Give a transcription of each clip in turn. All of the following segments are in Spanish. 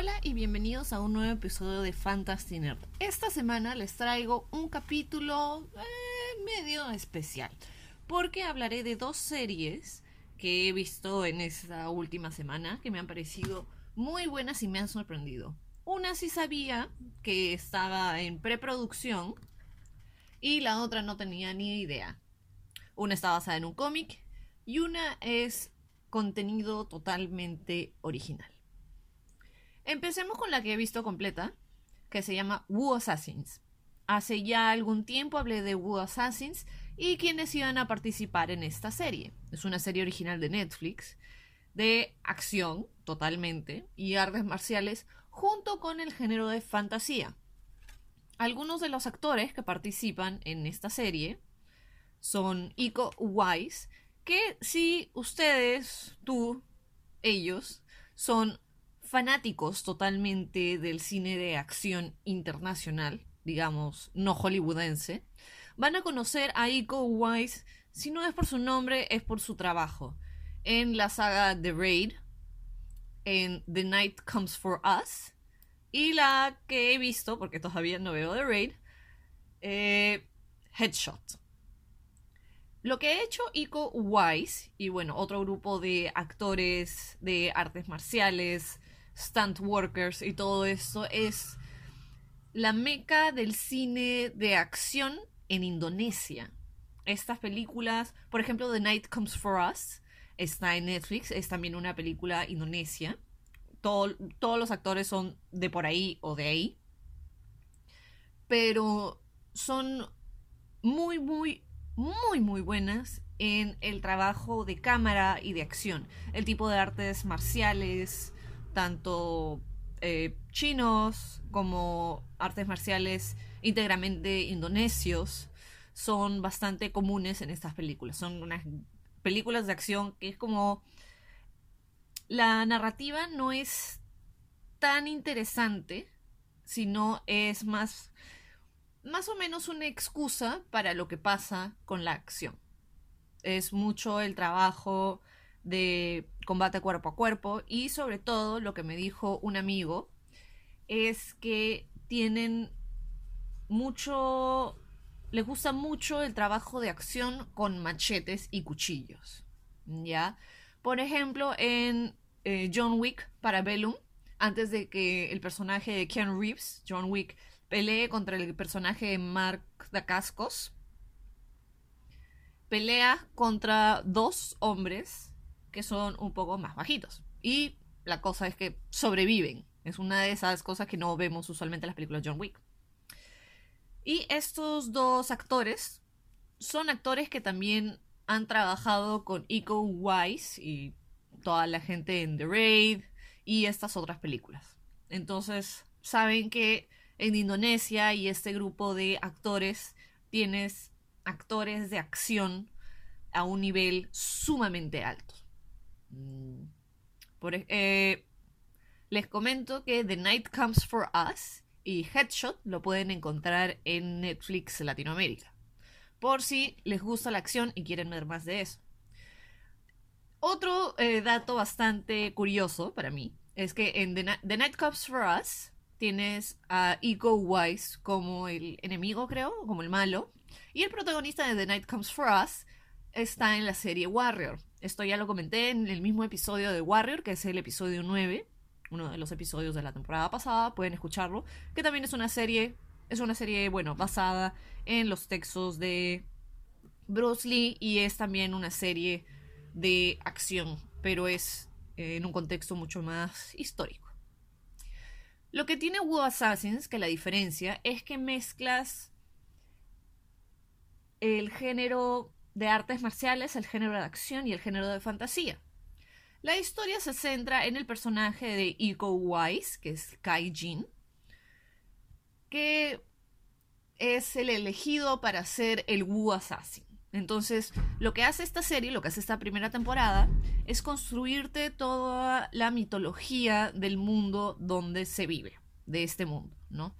Hola y bienvenidos a un nuevo episodio de Fantasy Nerd. Esta semana les traigo un capítulo eh, medio especial porque hablaré de dos series que he visto en esta última semana que me han parecido muy buenas y me han sorprendido. Una sí sabía que estaba en preproducción y la otra no tenía ni idea. Una está basada en un cómic y una es contenido totalmente original. Empecemos con la que he visto completa, que se llama Wu Assassins. Hace ya algún tiempo hablé de Wu Assassins y quienes iban a participar en esta serie. Es una serie original de Netflix, de acción totalmente y artes marciales junto con el género de fantasía. Algunos de los actores que participan en esta serie son Iko Uwais, que si ustedes, tú, ellos, son fanáticos totalmente del cine de acción internacional, digamos, no hollywoodense, van a conocer a Iko Uwais, si no es por su nombre, es por su trabajo. En la saga The Raid, en The Night Comes for Us, y la que he visto, porque todavía no veo The Raid, eh, Headshot. Lo que ha hecho Iko Wise y bueno, otro grupo de actores de artes marciales, stunt workers y todo eso es la meca del cine de acción en Indonesia. Estas películas, por ejemplo, The Night Comes for Us, está en Netflix, es también una película indonesia. todos los actores son de por ahí o de ahí. Pero son muy, muy, muy, muy buenas en el trabajo de cámara y de acción. El tipo de artes marciales, tanto eh, chinos como artes marciales íntegramente indonesios, son bastante comunes en estas películas. Son unas películas de acción que es como... La narrativa no es tan interesante, sino es más más o menos una excusa para lo que pasa con la acción. Es mucho el trabajo de combate cuerpo a cuerpo y sobre todo lo que me dijo un amigo es que tienen mucho, les gusta mucho el trabajo de acción con machetes y cuchillos. ¿Ya? Por ejemplo, en eh, John Wick para Bellum, antes de que el personaje de Ken Reeves, John Wick, pelee contra el personaje de Mark Dacascos. Pelea contra dos hombres que son un poco más bajitos. Y la cosa es que sobreviven. Es una de esas cosas que no vemos usualmente en las películas John Wick. Y estos dos actores son actores que también han trabajado con Iko Wise y toda la gente en The Raid y estas otras películas. Entonces, saben que en Indonesia y este grupo de actores tienes actores de acción a un nivel sumamente alto. Mm. Por, eh, les comento que The Night Comes for Us y Headshot lo pueden encontrar en Netflix Latinoamérica. Por si les gusta la acción y quieren ver más de eso. Otro eh, dato bastante curioso para mí es que en The Night Comes for Us tienes a Ego Wise como el enemigo, creo, como el malo. Y el protagonista de The Night Comes For Us está en la serie Warrior. Esto ya lo comenté en el mismo episodio de Warrior, que es el episodio 9, uno de los episodios de la temporada pasada, pueden escucharlo, que también es una serie, es una serie, bueno, basada en los textos de Bruce Lee y es también una serie de acción, pero es eh, en un contexto mucho más histórico. Lo que tiene Wu Assassins, que la diferencia, es que mezclas el género de artes marciales, el género de acción y el género de fantasía. La historia se centra en el personaje de Iko Wise, que es Kai Jin, que es el elegido para ser el Wu Assassin. Entonces, lo que hace esta serie, lo que hace esta primera temporada, es construirte toda la mitología del mundo donde se vive, de este mundo, ¿no?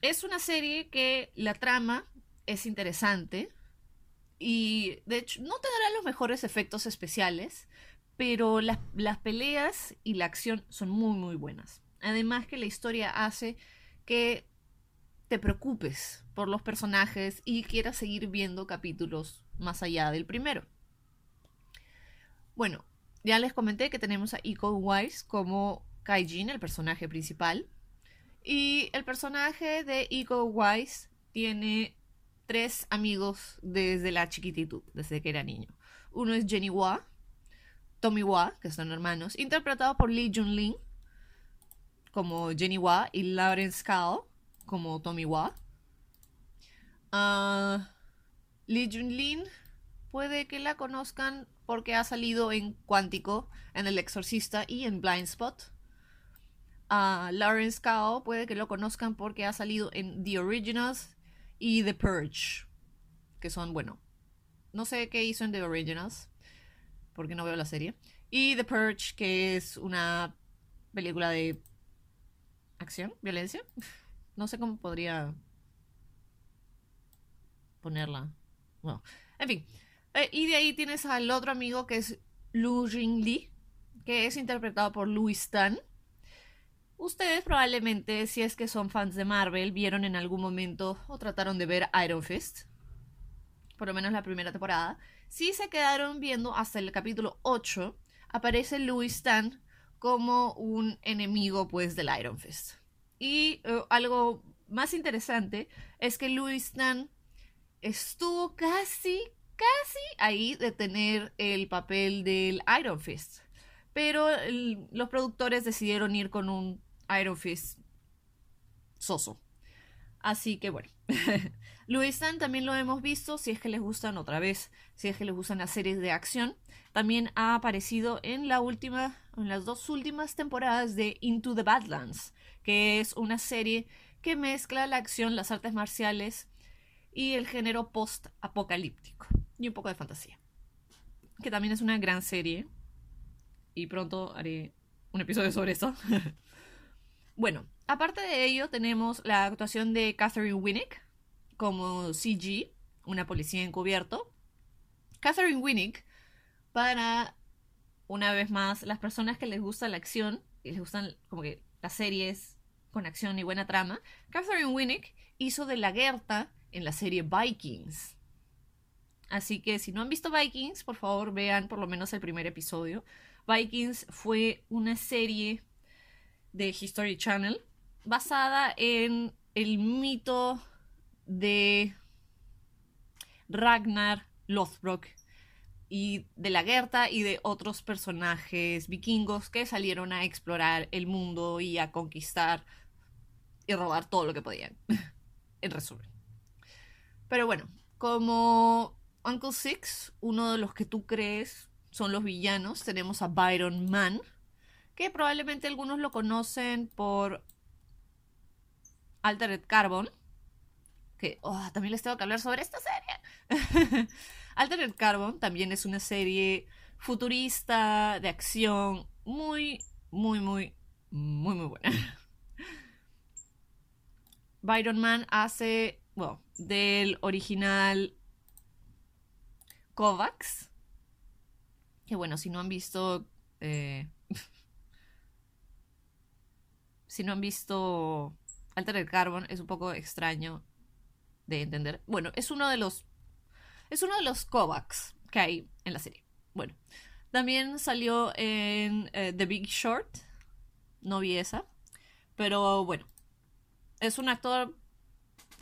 Es una serie que la trama es interesante y, de hecho, no tendrá los mejores efectos especiales, pero las, las peleas y la acción son muy, muy buenas. Además que la historia hace que te preocupes por los personajes y quieras seguir viendo capítulos más allá del primero. Bueno, ya les comenté que tenemos a Iko Wise como Kaijin, el personaje principal. Y el personaje de Iko Wise tiene tres amigos desde la chiquititud, desde que era niño. Uno es Jenny Wa, Tommy Wa, que son hermanos, interpretado por Lee Jun-lin como Jenny Wa y Lawrence Kao como Tommy Wa. Ah, Lee Jun-lin puede que la conozcan porque ha salido en Cuántico, en El Exorcista y en Blind Spot. A Lawrence Kao puede que lo conozcan porque ha salido en The Originals y The Purge, que son, bueno, no sé qué hizo en The Originals, porque no veo la serie. Y The Purge, que es una película de acción, violencia. No sé cómo podría ponerla. Bueno, en fin. Eh, y de ahí tienes al otro amigo que es Lu Jing Li, que es interpretado por Louis Tan. Ustedes probablemente, si es que son fans de Marvel, vieron en algún momento o trataron de ver Iron Fist. Por lo menos la primera temporada. Si se quedaron viendo hasta el capítulo 8, aparece Louis Tan como un enemigo pues del Iron Fist. Y eh, algo más interesante es que Louis Tan estuvo casi, casi ahí de tener el papel del Iron Fist. Pero los productores decidieron ir con un Iron Fist soso. Así que bueno. Louis también lo hemos visto, si es que les gustan otra vez, si es que les gustan las series de acción. También ha aparecido en la última, en las dos últimas temporadas de Into the Badlands, que es una serie que mezcla la acción, las artes marciales y el género post-apocalíptico y un poco de fantasía. Que también es una gran serie y pronto haré un episodio sobre eso. bueno, aparte de ello tenemos la actuación de Catherine Winnick como CG, una policía encubierto. Catherine Winnick, para una vez más las personas que les gusta la acción y les gustan como que las series con acción y buena trama, Catherine Winnick hizo de la Gerta en la serie Vikings. Así que si no han visto Vikings, por favor vean por lo menos el primer episodio. Vikings fue una serie de History Channel basada en el mito de Ragnar Lothbrok y de la Gerta y de otros personajes vikingos que salieron a explorar el mundo y a conquistar y robar todo lo que podían. en resumen. Pero bueno, como Uncle Six, uno de los que tú crees son los villanos, tenemos a Byron Mann, que probablemente algunos lo conocen por Altered Carbon, que oh, también les tengo que hablar sobre esta serie. Altered Carbon también es una serie futurista de acción muy, muy, muy, muy, muy buena. Byron Mann hace, bueno, del original Kovacs. Que bueno, si no han visto... Eh, si no han visto Altered Carbon, es un poco extraño de entender. Bueno, es uno de los. Es uno de los Kovacs que hay en la serie. Bueno. También salió en eh, The Big Short. No vi esa. Pero bueno. Es un actor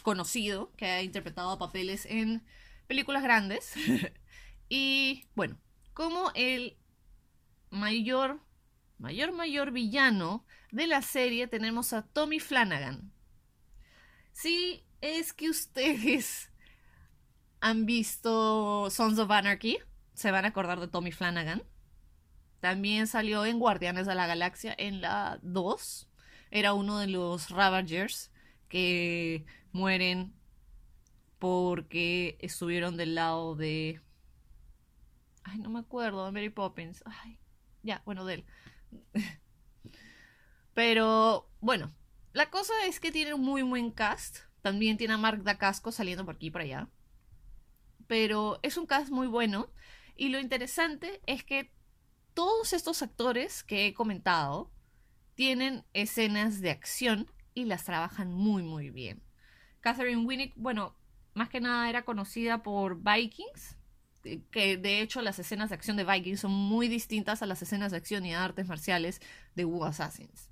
conocido que ha interpretado papeles en películas grandes. y bueno, como el mayor, mayor, mayor villano de la serie tenemos a Tommy Flanagan. Sí, es que ustedes han visto Sons of Anarchy, se van a acordar de Tommy Flanagan. También salió en Guardianes de la Galaxia en la 2. Era uno de los Ravagers que mueren porque estuvieron del lado de... Ay, no me acuerdo, Mary Poppins. Ay, ya, bueno, de él. Pero, bueno, la cosa es que tiene un muy buen cast. También tiene a Mark Dacasco saliendo por aquí y por allá. Pero es un cast muy bueno. Y lo interesante es que todos estos actores que he comentado tienen escenas de acción y las trabajan muy muy bien. Catherine Winnick, bueno, más que nada era conocida por Vikings, que de hecho las escenas de acción de Vikings son muy distintas a las escenas de acción y artes marciales de Wu Assassins.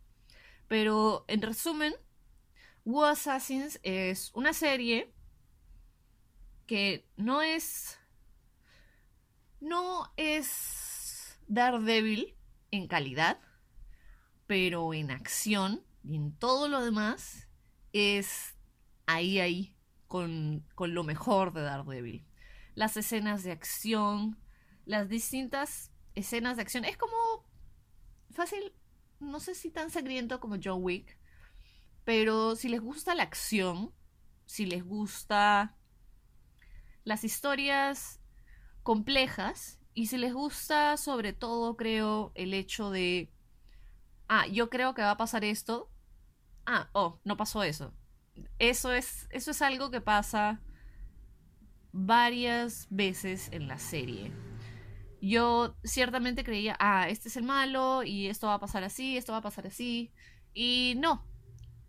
Pero en resumen, Wu Assassins es una serie que no es no es Daredevil en calidad, pero en acción y en todo lo demás es ahí ahí con, con lo mejor de Daredevil las escenas de acción, las distintas escenas de acción. Es como fácil, no sé si tan sangriento como John Wick, pero si les gusta la acción, si les gusta las historias complejas y si les gusta sobre todo creo el hecho de ah, yo creo que va a pasar esto. Ah, oh, no pasó eso. Eso es eso es algo que pasa varias veces en la serie. Yo ciertamente creía, ah, este es el malo y esto va a pasar así, esto va a pasar así. Y no.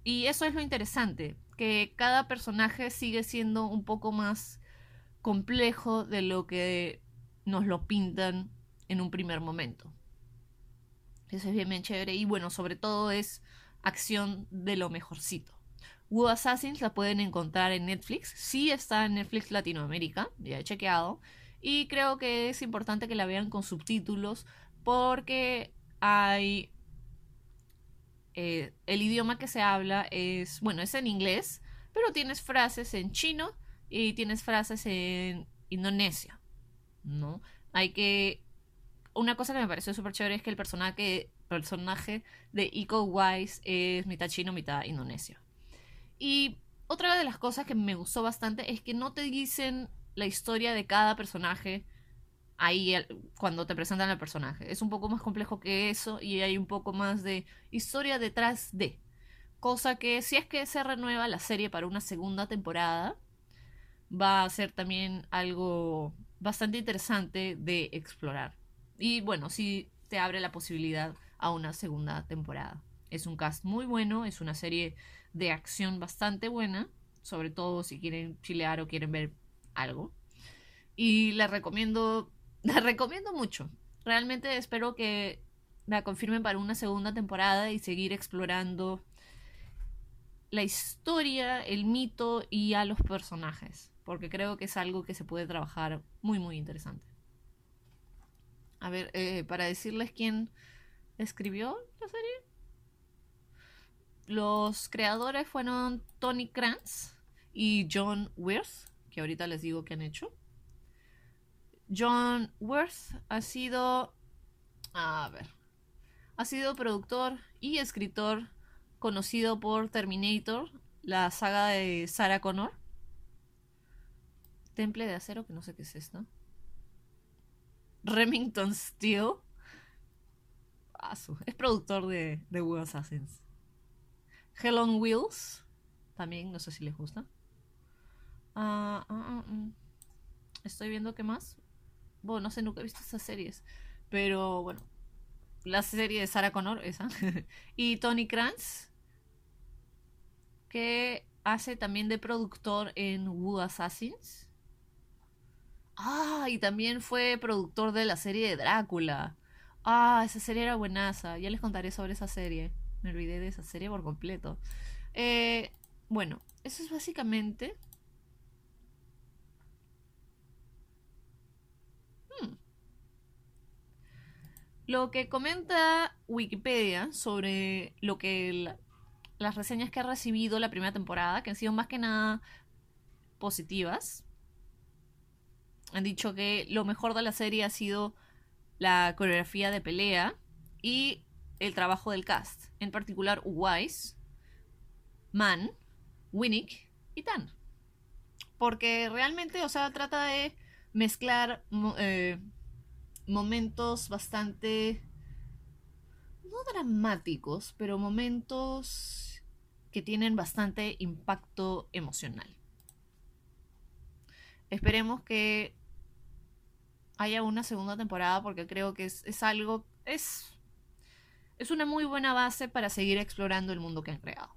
Y eso es lo interesante, que cada personaje sigue siendo un poco más complejo de lo que nos lo pintan en un primer momento. Eso es bien, bien chévere. Y bueno, sobre todo es acción de lo mejorcito. Wu Assassins la pueden encontrar en Netflix. Sí está en Netflix Latinoamérica, ya he chequeado. Y creo que es importante que la vean con subtítulos porque hay... Eh, el idioma que se habla es, bueno, es en inglés, pero tienes frases en chino y tienes frases en indonesia, ¿no? Hay que... Una cosa que me pareció súper chévere es que el personaje, personaje de Iko Wise es mitad chino, mitad indonesia. Y otra de las cosas que me gustó bastante es que no te dicen la historia de cada personaje ahí cuando te presentan al personaje. Es un poco más complejo que eso y hay un poco más de historia detrás de. Cosa que si es que se renueva la serie para una segunda temporada, va a ser también algo bastante interesante de explorar. Y bueno, sí te abre la posibilidad a una segunda temporada. Es un cast muy bueno, es una serie de acción bastante buena, sobre todo si quieren chilear o quieren ver algo. Y la recomiendo, la recomiendo mucho. Realmente espero que la confirmen para una segunda temporada y seguir explorando la historia, el mito y a los personajes, porque creo que es algo que se puede trabajar muy muy interesante. A ver, eh, para decirles quién escribió la serie. Los creadores fueron Tony Kranz y John Wirth, que ahorita les digo que han hecho. John Wirth ha sido, a ver, ha sido productor y escritor conocido por Terminator, la saga de Sarah Connor. Temple de acero, que no sé qué es esto. Remington Steel. es productor de, Who Assassins. Hell on Wheels. También, no sé si les gusta. Ah, ah, ah. Estoy viendo qué más. Bueno, no sé, nunca he visto esas series. Pero bueno. La serie de Sarah Connor, esa. y Tony Kranz. Que hace también de productor en Woo Assassins. Ah, y también fue productor de la serie de Drácula. Ah, esa serie era buenaza. Ya les contaré sobre esa serie. Me olvidé de esa serie por completo. Eh, bueno, eso es básicamente... Hmm. Lo que comenta Wikipedia sobre lo que las reseñas que ha recibido la primera temporada, que han sido más que nada positivas, han dicho que lo mejor de la serie ha sido la coreografía de pelea y el trabajo del cast, en particular Wise, Mann, Winnick y Tan. Porque realmente, o sea, trata de mezclar eh, momentos bastante, no dramáticos, pero momentos que tienen bastante impacto emocional. Esperemos que haya una segunda temporada porque creo que es, es algo, es, es una muy buena base para seguir explorando el mundo que han creado.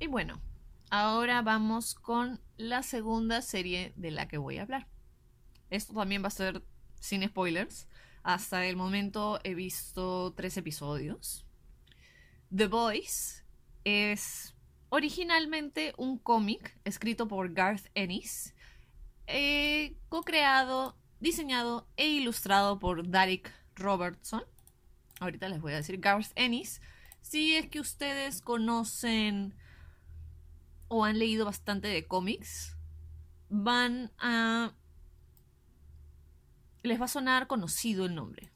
Y bueno, ahora vamos con la segunda serie de la que voy a hablar. Esto también va a ser sin spoilers. Hasta el momento he visto tres episodios. The Boys es originalmente un cómic escrito por Garth Ennis, eh, co-creado, diseñado e ilustrado por Derek Robertson. Ahorita les voy a decir Garth Ennis. Si es que ustedes conocen o han leído bastante de cómics, van a... les va a sonar conocido el nombre.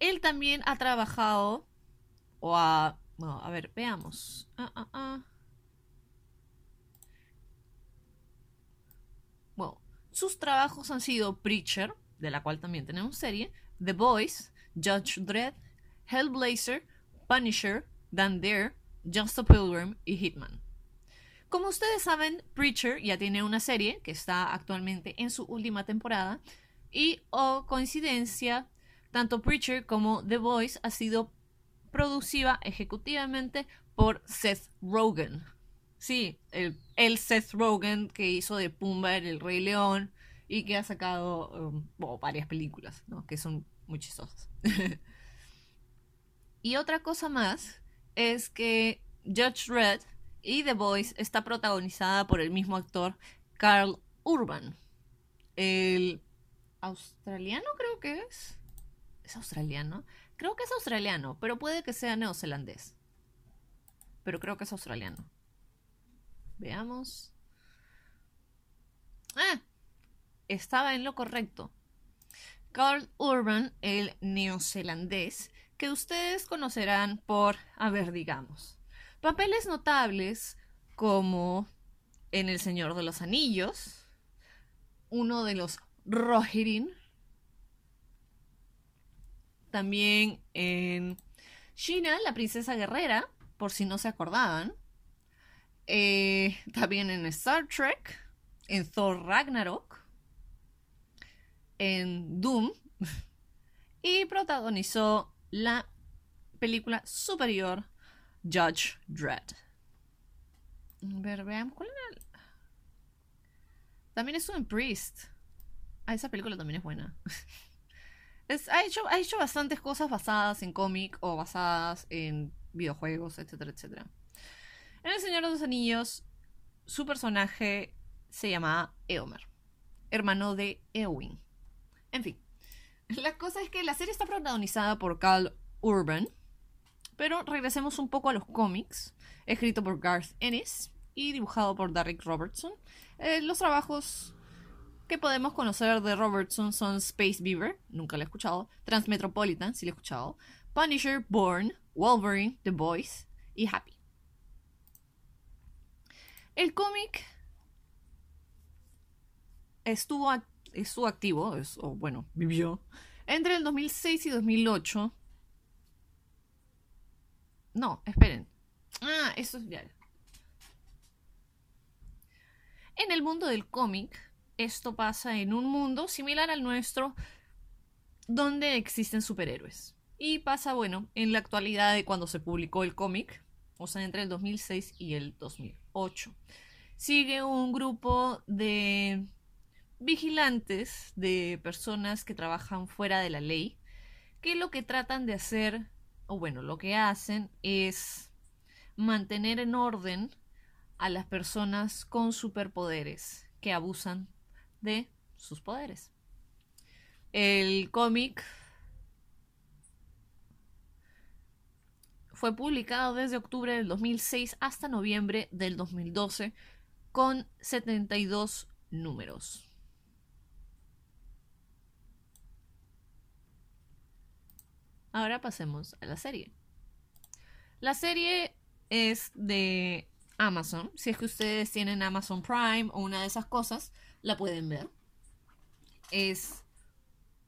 Él también ha trabajado, o a... Bueno, a ver, veamos. Ah, ah, ah. Bueno, sus trabajos han sido Preacher, de la cual también tenemos serie, The Boys, Judge Dredd, Hellblazer, Punisher, Dan Dare, Just a Pilgrim y Hitman. Como ustedes saben, Preacher ya tiene una serie que está actualmente en su última temporada y, o coincidencia, tanto Preacher como The Voice ha sido producida ejecutivamente por Seth Rogen. Sí, el, Seth Rogen que hizo de Pumba en El Rey León y que ha sacado um, varias películas, ¿no? que son muy chistosas. y otra cosa más es que Judge Red y The Voice está protagonizada por el mismo actor, Carl Urban. El australiano creo que es. ¿Es australiano? Creo que es australiano, pero puede que sea neozelandés. Pero creo que es australiano. Veamos. Ah, estaba en lo correcto. Carl Urban, el neozelandés, que ustedes conocerán por, a ver, digamos, Papeles notables como en El Señor de los Anillos, uno de los Rohirrim, también en China, la princesa guerrera, por si no se acordaban, eh, también en Star Trek, en Thor Ragnarok, en Doom, y protagonizó la película superior Judge Dredd. A ver, veamos cuál era. También es un Priest. Ah, esa película también es buena. ha, hecho, ha hecho bastantes cosas basadas en cómic o basadas en videojuegos, etcétera, etcétera. En El Señor de los Anillos, su personaje se llamaba Eomer, hermano de Eowyn. En fin, la cosa es que la serie está protagonizada por Carl Urban, pero regresemos un poco a los cómics, escrito por Garth Ennis y dibujado por Derek Robertson. Eh, los trabajos que podemos conocer de Robertson son Space Beaver, nunca lo he escuchado, Transmetropolitan, sí lo he escuchado, Punisher, Born, Wolverine, The Boys y Happy. El cómic estuvo, estuvo activo, o bueno, vivió, entre el 2006 y 2008 no, esperen. Ah, eso es ya. En el mundo del cómic, esto pasa en un mundo similar al nuestro, donde existen superhéroes. Y pasa, bueno, en la actualidad de cuando se publicó el cómic, o sea, entre el 2006 y el 2008. Sigue un grupo de vigilantes, de personas que trabajan fuera de la ley, que lo que tratan de hacer o bueno, lo que hacen es mantener en orden a las personas con superpoderes que abusan de sus poderes. El cómic fue publicado desde octubre del 2006 hasta noviembre del 2012 con 72 números. Ahora pasemos a la serie. La serie es de Amazon. Si es que ustedes tienen Amazon Prime o una de esas cosas, la pueden ver. Es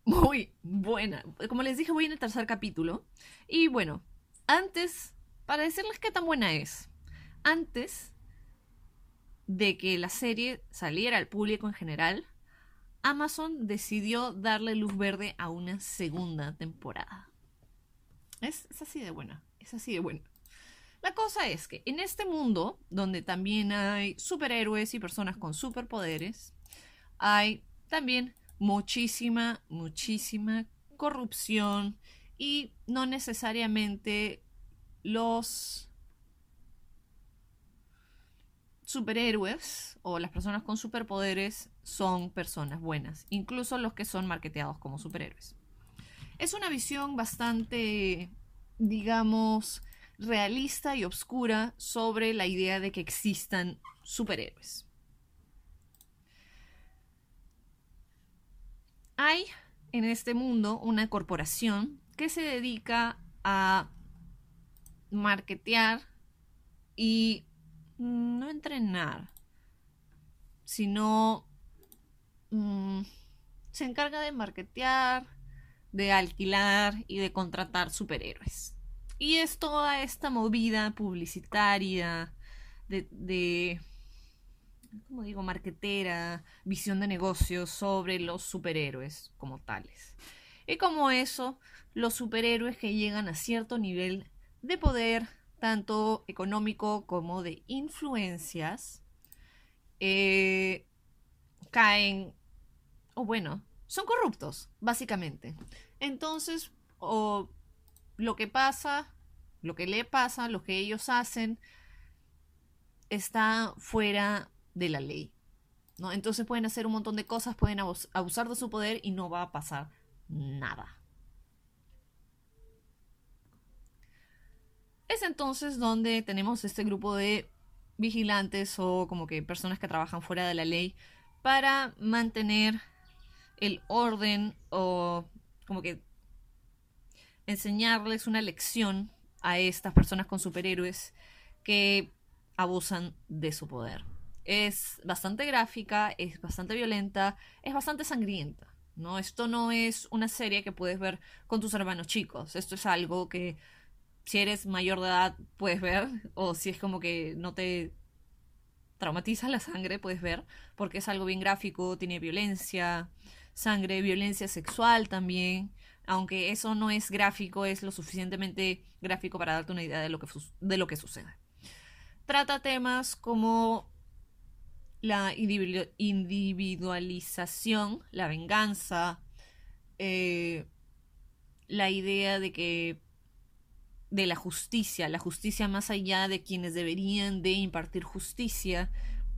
muy buena. Como les dije, voy en el tercer capítulo. Y bueno, antes, para decirles qué tan buena es, antes de que la serie saliera al público en general, Amazon decidió darle luz verde a una segunda temporada. Es, es así de buena, es así de buena. La cosa es que en este mundo, donde también hay superhéroes y personas con superpoderes, hay también muchísima, muchísima corrupción y no necesariamente los superhéroes o las personas con superpoderes son personas buenas, incluso los que son marketeados como superhéroes. Es una visión bastante, digamos, realista y oscura sobre la idea de que existan superhéroes. Hay en este mundo una corporación que se dedica a marketear y no entrenar, sino mm, se encarga de marketear, de alquilar y de contratar superhéroes. Y es toda esta movida publicitaria de, de como digo, marquetera, visión de negocios sobre los superhéroes como tales. Y como eso, los superhéroes que llegan a cierto nivel de poder, tanto económico como de influencias, eh, caen, o bueno, son corruptos, básicamente. Entonces, o lo que pasa, lo que le pasa, lo que ellos hacen, está fuera de la ley. ¿no? Entonces pueden hacer un montón de cosas, pueden abusar de su poder y no va a pasar nada. Es entonces donde tenemos este grupo de vigilantes o como que personas que trabajan fuera de la ley para mantener el orden o como que enseñarles una lección a estas personas con superhéroes que abusan de su poder. Es bastante gráfica, es bastante violenta, es bastante sangrienta. ¿no? Esto no es una serie que puedes ver con tus hermanos chicos. Esto es algo que si eres mayor de edad puedes ver, o si es como que no te traumatiza la sangre, puedes ver, porque es algo bien gráfico, tiene violencia, sangre, violencia sexual también aunque eso no es gráfico, es lo suficientemente gráfico para darte una idea de lo que, de lo que sucede. Trata temas como la individualización, la venganza, eh, la idea de que de la justicia, la justicia más allá de quienes deberían de impartir justicia,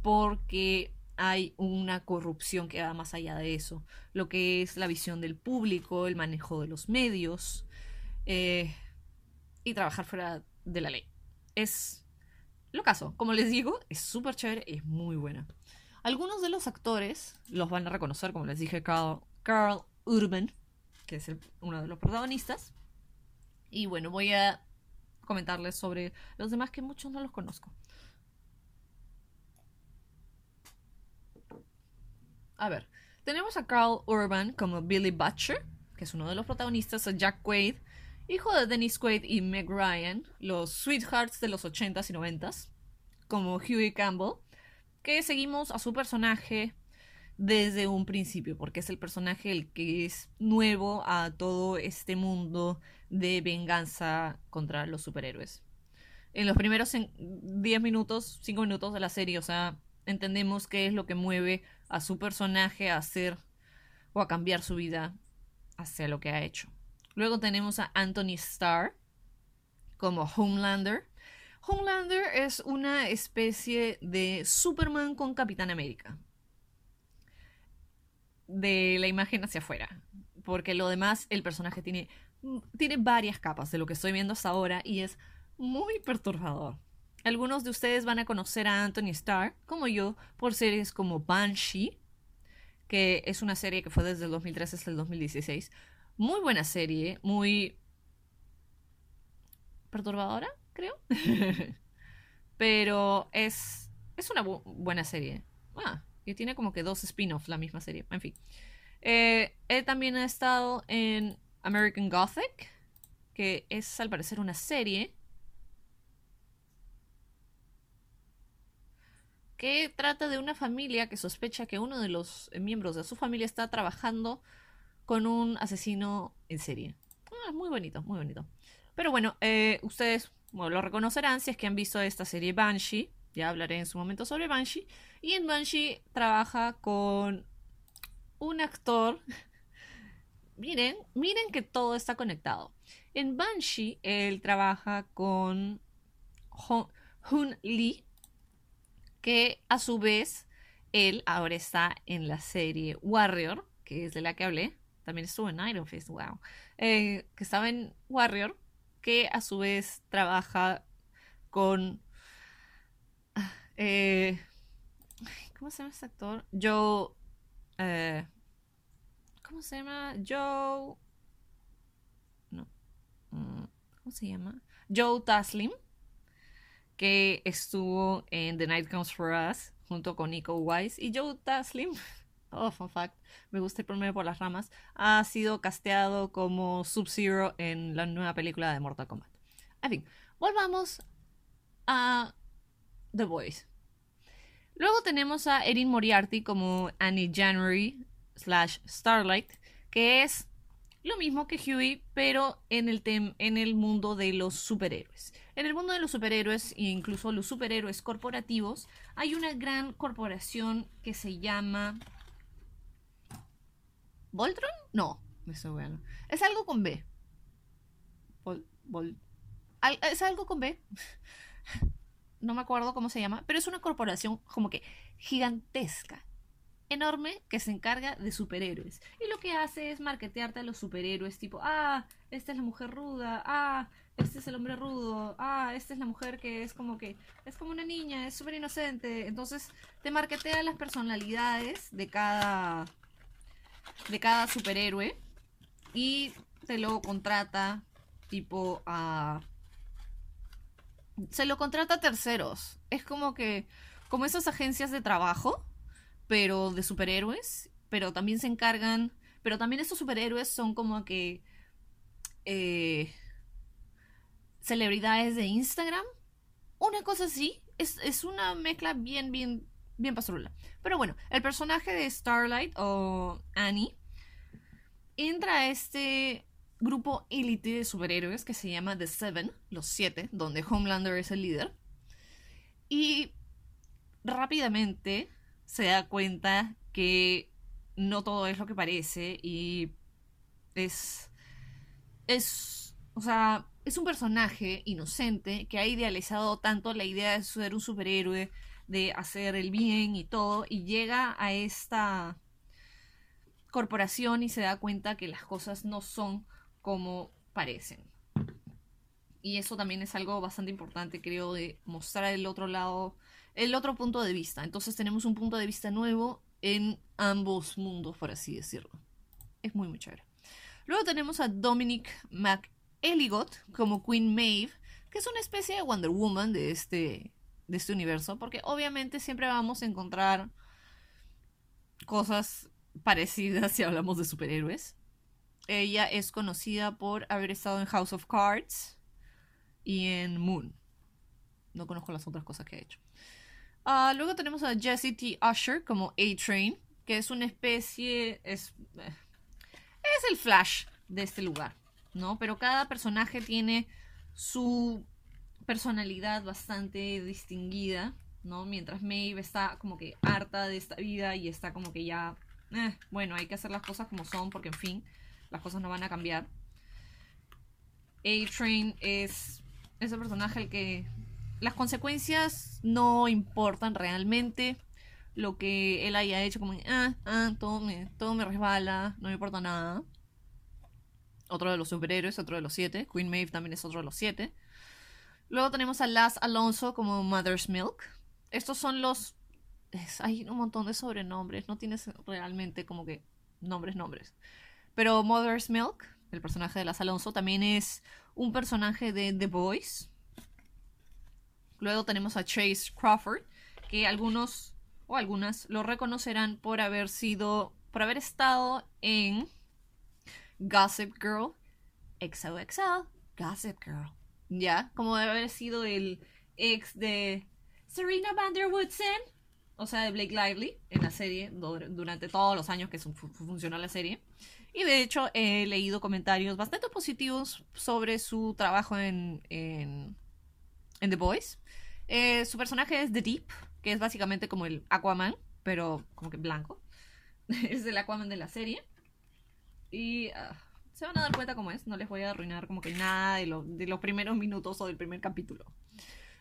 porque hay una corrupción que va más allá de eso. Lo que es la visión del público, el manejo de los medios eh, y trabajar fuera de la ley. Es lo caso. Como les digo, es súper chévere, es muy buena. Algunos de los actores los van a reconocer, como les dije, Carl, Urban, que es uno de los protagonistas. Y bueno, voy a comentarles sobre los demás que muchos no los conozco. A ver, tenemos a Carl Urban como Billy Butcher, que es uno de los protagonistas, a Jack Quaid, hijo de Dennis Quaid y Meg Ryan, los sweethearts de los 80s y 90s, como Huey Campbell, que seguimos a su personaje desde un principio, porque es el personaje el que es nuevo a todo este mundo de venganza contra los superhéroes. En los primeros 10 minutos, 5 minutos de la serie, o sea, entendemos qué es lo que mueve a su personaje a hacer o a cambiar su vida hacia lo que ha hecho. Luego tenemos a Anthony Starr como Homelander. Homelander es una especie de Superman con Capitán América. De la imagen hacia afuera. Porque lo demás, el personaje tiene, tiene varias capas de lo que estoy viendo hasta ahora y es muy perturbador. Algunos de ustedes van a conocer a Anthony Starr, como yo, por series como Banshee, que es una serie que fue desde el 2013 hasta el 2016. Muy buena serie, muy perturbadora, creo. Pero es, es una buena serie. Ah, y tiene como que dos spin-offs la misma serie. En fin. Eh, él también ha estado en American Gothic, que es al parecer una serie que trata de una familia que sospecha que uno de los miembros de su familia está trabajando con un asesino en serie. Ah, muy bonito, muy bonito. Pero bueno, eh, ustedes lo reconocerán si es que han visto esta serie Banshee. Ya hablaré en su momento sobre Banshee. Y en Banshee trabaja con un actor. miren, miren que todo está conectado. En Banshee, él trabaja con Hun Lee, que a su vez, él ahora está en la serie Warrior, que es de la que hablé. También estuvo en Iron Fist, wow. Eh, que estaba en Warrior, que a su vez trabaja con. Eh, ¿Cómo se llama este actor? Joe. Eh, ¿Cómo se llama? Joe. No. Mm, ¿Cómo se llama? Joe Taslim. Que estuvo en The Night Comes for Us junto con Nico Wise. Y Joe Taslim. Oh, fun fact. Me gusta irme por las ramas. Ha sido casteado como Sub-Zero en la nueva película de Mortal Kombat. En fin, volvamos a The Boys. Luego tenemos a Erin Moriarty como Annie January slash Starlight, que es lo mismo que Huey, pero en el, en el mundo de los superhéroes. En el mundo de los superhéroes e incluso los superhéroes corporativos, hay una gran corporación que se llama... ¿Voltron? No, estoy bueno. Es algo con B. es algo con B. no me acuerdo cómo se llama, pero es una corporación como que gigantesca, enorme, que se encarga de superhéroes. Y lo que hace es marketearte a los superhéroes, tipo, ah, esta es la mujer ruda, ah, este es el hombre rudo, ah, esta es la mujer que es como que, es como una niña, es súper inocente. Entonces te marketea las personalidades de cada, de cada superhéroe y te lo contrata tipo a se lo contrata a terceros. Es como que, como esas agencias de trabajo, pero de superhéroes, pero también se encargan, pero también estos superhéroes son como que eh, celebridades de Instagram. Una cosa así, es, es una mezcla bien, bien, bien pasurula. Pero bueno, el personaje de Starlight o Annie entra a este grupo élite de superhéroes que se llama The Seven, los siete, donde Homelander es el líder. Y rápidamente se da cuenta que no todo es lo que parece y es es o sea, es un personaje inocente que ha idealizado tanto la idea de ser un superhéroe, de hacer el bien y todo y llega a esta corporación y se da cuenta que las cosas no son como parecen. Y eso también es algo bastante importante, creo, de mostrar el otro lado, el otro punto de vista. Entonces tenemos un punto de vista nuevo en ambos mundos, por así decirlo. Es muy, muy chévere. Luego tenemos a Dominic McEligot como Queen Maeve, que es una especie de Wonder Woman de este, de este universo, porque obviamente siempre vamos a encontrar cosas parecidas si hablamos de superhéroes. Ella es conocida por haber estado en House of Cards y en Moon. No conozco las otras cosas que ha hecho. Ah, luego tenemos a Jesse T. Usher como A-Train, que es una especie. Es, eh, es el Flash de este lugar, ¿no? Pero cada personaje tiene su personalidad bastante distinguida, ¿no? Mientras Maeve está como que harta de esta vida y está como que ya. Eh, bueno, hay que hacer las cosas como son, porque en fin las cosas no van a cambiar. A-Train es ese personaje al que las consecuencias no importan realmente. Lo que él haya hecho, como, ah, ah, todo me, todo me resbala, no me importa nada. Otro de los superhéroes, otro de los siete. Queen Maeve también es otro de los siete. Luego tenemos a Las Alonso como Mother's Milk. Estos son los. hay un montón de sobrenombres. No tienes realmente como que nombres, nombres. Pero Mother's Milk, el personaje de las Alonso, también es un personaje de The Boys. Luego tenemos a Chase Crawford, que algunos o algunas lo reconocerán por haber sido, por haber estado en Gossip Girl, XOXO, Gossip Girl. Ya, como de haber sido el ex de Serena Van der Woodsen, o sea, de Blake Lively en la serie durante todos los años que funcionó la serie. Y de hecho he leído comentarios bastante positivos sobre su trabajo en, en, The Boys. Eh, su personaje es The Deep, que es básicamente como el Aquaman, pero como que blanco. es el Aquaman de la serie. Y ah, se van a dar cuenta cómo es, no les voy a arruinar como que nada de, de los primeros minutos o del primer capítulo.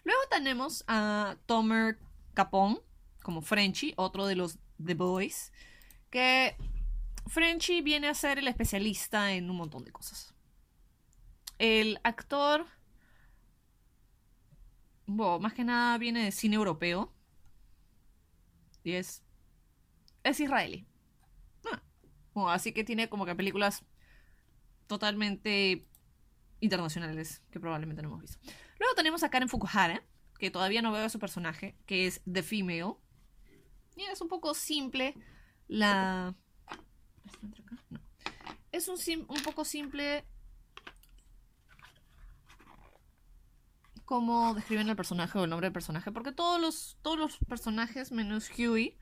Luego tenemos a Tomer Capón, como Frenchy, otro de los The Boys, que Frenchy viene a ser el especialista en un montón de cosas. El actor, bueno, más que nada viene de cine europeo y es, es israelí. Ah, así que tiene como que películas totalmente internacionales que probablemente no hemos visto. Luego tenemos a Karen Fukuhara, que todavía no veo a su personaje, que es The Female. Y es un poco simple la... Es un, un poco simple cómo describen el personaje o el nombre del personaje, porque todos los, todos los personajes, menos Huey,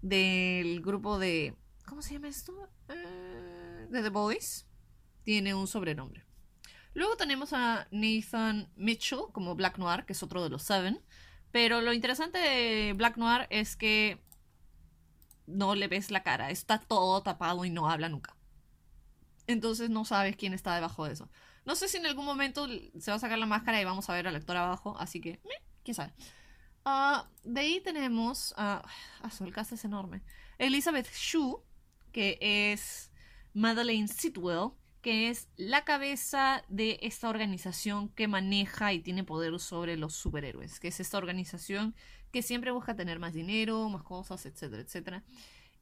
del grupo de... ¿Cómo se llama esto? Eh, de The Boys, tiene un sobrenombre. Luego tenemos a Nathan Mitchell como Black Noir, que es otro de los Seven. Pero lo interesante de Black Noir es que no le ves la cara, está todo tapado y no habla nunca. Entonces no sabes quién está debajo de eso. No sé si en algún momento se va a sacar la máscara y vamos a ver al actor abajo, así que, quién sabe. Ah, de ahí tenemos a. Uh, el cast es enorme. Elizabeth Shue, que es Madeleine Sitwell, que es la cabeza de esta organización que maneja y tiene poder sobre los superhéroes, que es esta organización que siempre busca tener más dinero, más cosas, etcétera, etcétera.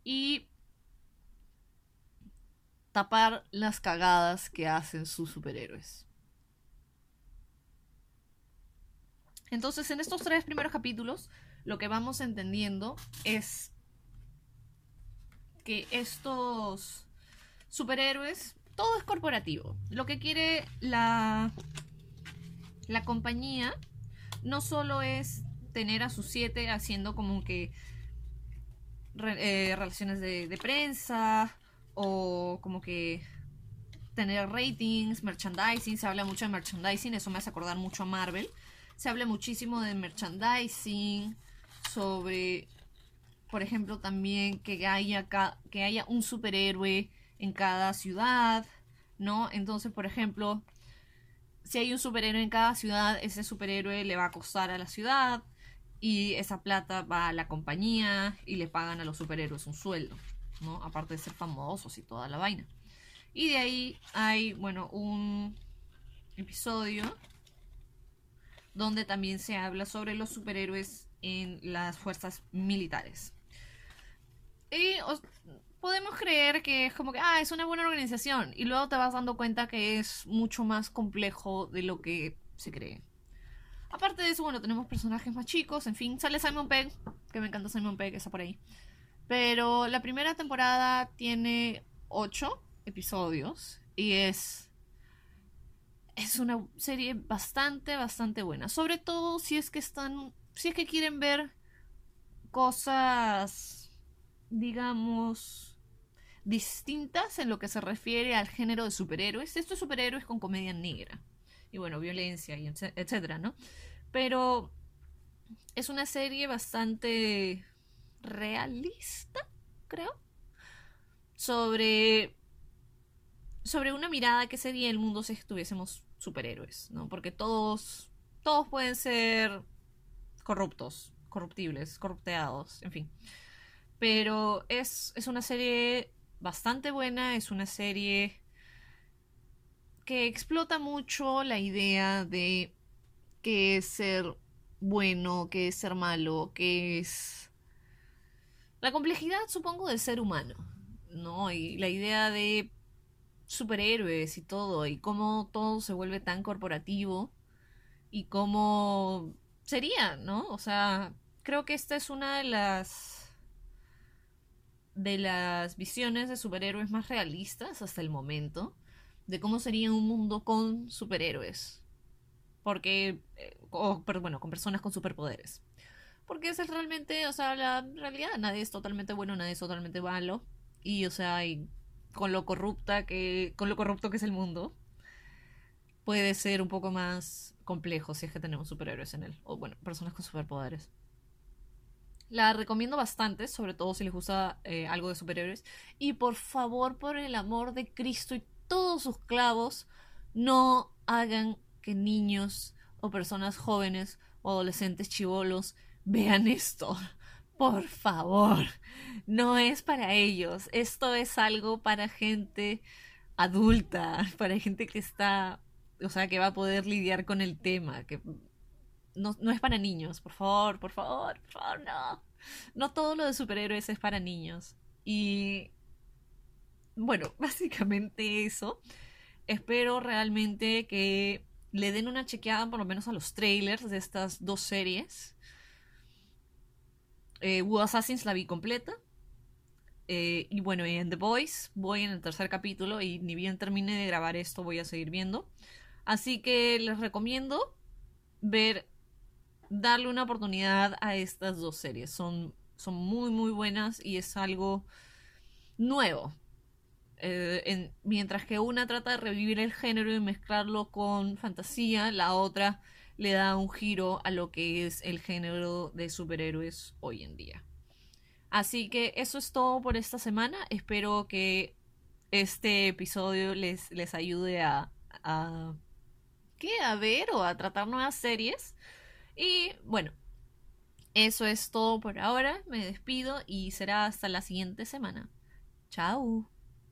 Y tapar las cagadas que hacen sus superhéroes. Entonces, en estos tres primeros capítulos, lo que vamos entendiendo es que estos superhéroes todo es corporativo. Lo que quiere la, la compañía no solo es tener a sus siete haciendo como que eh, relaciones de, prensa o como que tener ratings, merchandising, se habla mucho de merchandising, eso me hace acordar mucho a Marvel. Se habla muchísimo de merchandising, sobre, por ejemplo, también que haya, que haya un superhéroe en cada ciudad, ¿no? Entonces, por ejemplo, si hay un superhéroe en cada ciudad, ese superhéroe le va a costar a la ciudad y esa plata va a la compañía y le pagan a los superhéroes un sueldo, ¿no? Aparte de ser famosos y toda la vaina. Y de ahí hay, bueno, un episodio donde también se habla sobre los superhéroes en las fuerzas militares. Y podemos creer que es como que, ah, es una buena organización. Y luego te vas dando cuenta que es mucho más complejo de lo que se cree. Aparte de eso, bueno, tenemos personajes más chicos, en fin, sale Simon Pegg, que me encanta Simon Pegg, está por ahí. Pero la primera temporada tiene ocho episodios y es... Es una serie bastante, bastante buena. Sobre todo si es que están... Si es que quieren ver cosas, digamos, distintas en lo que se refiere al género de superhéroes. Estos superhéroes con comedia negra. Y bueno, violencia y etcétera, ¿no? Pero es una serie bastante realista, creo. Sobre. Sobre una mirada que sería el mundo si estuviésemos superhéroes, ¿no? Porque todos. Todos pueden ser corruptos, corruptibles, corrupteados, en fin. Pero es, es una serie bastante buena, es una serie que explota mucho la idea de qué es ser bueno, qué es ser malo, qué es la complejidad, supongo, del ser humano, ¿no? Y la idea de superhéroes y todo, y cómo todo se vuelve tan corporativo, y cómo sería, ¿no? O sea, creo que esta es una de las de las visiones de superhéroes más realistas hasta el momento de cómo sería un mundo con superhéroes. Porque, eh, pero bueno, con personas con superpoderes. Porque esa es realmente, o sea, la realidad. Nadie es totalmente bueno, nadie es totalmente malo. Y, o sea, con lo corrupta que, con lo corrupto que es el mundo, puede ser un poco más complejo si es que tenemos superhéroes en él. O bueno, personas con superpoderes. La recomiendo bastante, sobre todo si les gusta eh, algo de superhéroes. Y por favor, por el amor de Cristo y todos sus clavos, no hagan que niños o personas jóvenes o adolescentes chivolos vean esto. Por favor, no es para ellos. Esto es algo para gente adulta, para gente que está o sea, que va a poder lidiar con el tema, que no, no es para niños, por favor, por favor, por favor, no. No todo lo de superhéroes es para niños. Y bueno, básicamente eso. Espero realmente que le den una chequeada por lo menos a los trailers de estas dos series. Eh, Assassins la vi completa. Eh, y bueno, en The Voice voy en el tercer capítulo y ni bien termine de grabar esto voy a seguir viendo. Así que les recomiendo ver, darle una oportunidad a estas dos series. Son, son muy, muy buenas y es algo nuevo. Eh, mientras que una trata de revivir el género y mezclarlo con fantasía, la otra le da un giro a lo que es el género de superhéroes hoy en día. Así que eso es todo por esta semana. Espero que este episodio les, les ayude a que a ver o a tratar nuevas series. Y bueno, eso es todo por ahora. Me despido y será hasta la siguiente semana. Chao.